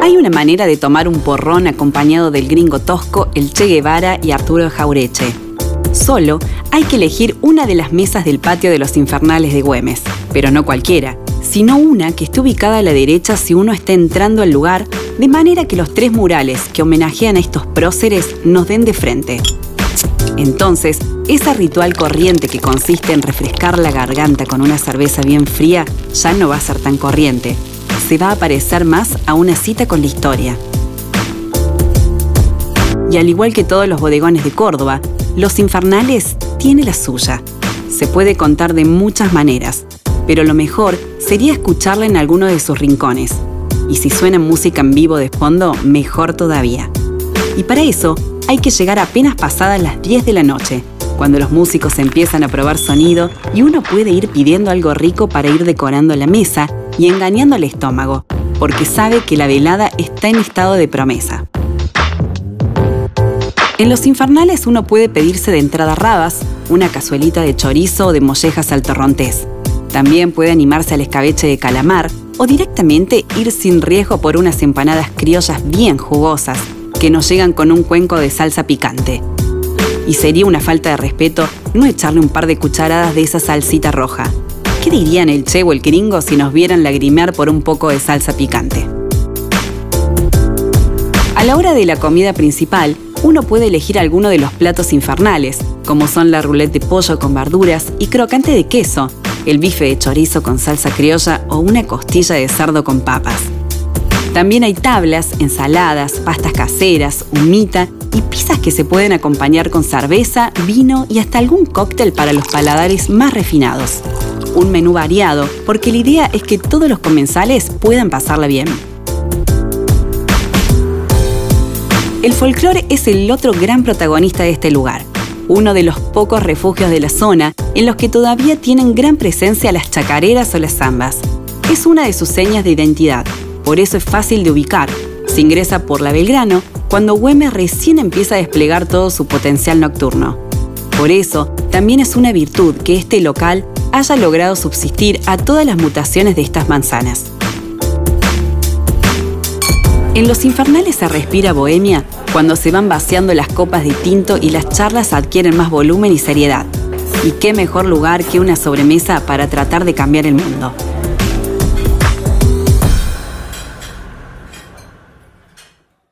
hay una manera de tomar un porrón acompañado del gringo tosco, el Che Guevara y Arturo Jaureche. Solo hay que elegir una de las mesas del patio de los infernales de Güemes, pero no cualquiera, sino una que esté ubicada a la derecha si uno está entrando al lugar, de manera que los tres murales que homenajean a estos próceres nos den de frente. Entonces, esa ritual corriente que consiste en refrescar la garganta con una cerveza bien fría ya no va a ser tan corriente. Se va a parecer más a una cita con la historia. Y al igual que todos los bodegones de Córdoba, Los Infernales tiene la suya. Se puede contar de muchas maneras, pero lo mejor sería escucharla en alguno de sus rincones. Y si suena música en vivo de fondo, mejor todavía. Y para eso hay que llegar apenas pasadas las 10 de la noche, cuando los músicos empiezan a probar sonido y uno puede ir pidiendo algo rico para ir decorando la mesa y engañando al estómago, porque sabe que la velada está en estado de promesa. En los infernales uno puede pedirse de entrada rabas, una cazuelita de chorizo o de mollejas al torrontés. También puede animarse al escabeche de calamar o directamente ir sin riesgo por unas empanadas criollas bien jugosas que nos llegan con un cuenco de salsa picante. Y sería una falta de respeto no echarle un par de cucharadas de esa salsita roja. ¿Qué dirían el che o el gringo si nos vieran lagrimear por un poco de salsa picante? A la hora de la comida principal, uno puede elegir alguno de los platos infernales, como son la roulette de pollo con verduras y crocante de queso, el bife de chorizo con salsa criolla o una costilla de cerdo con papas. También hay tablas, ensaladas, pastas caseras, humita y pizzas que se pueden acompañar con cerveza, vino y hasta algún cóctel para los paladares más refinados. Un menú variado, porque la idea es que todos los comensales puedan pasarla bien. El folclore es el otro gran protagonista de este lugar, uno de los pocos refugios de la zona en los que todavía tienen gran presencia las chacareras o las zambas. Es una de sus señas de identidad, por eso es fácil de ubicar. Se ingresa por la Belgrano cuando Güemes recién empieza a desplegar todo su potencial nocturno. Por eso, también es una virtud que este local haya logrado subsistir a todas las mutaciones de estas manzanas. En los infernales se respira bohemia cuando se van vaciando las copas de tinto y las charlas adquieren más volumen y seriedad. Y qué mejor lugar que una sobremesa para tratar de cambiar el mundo.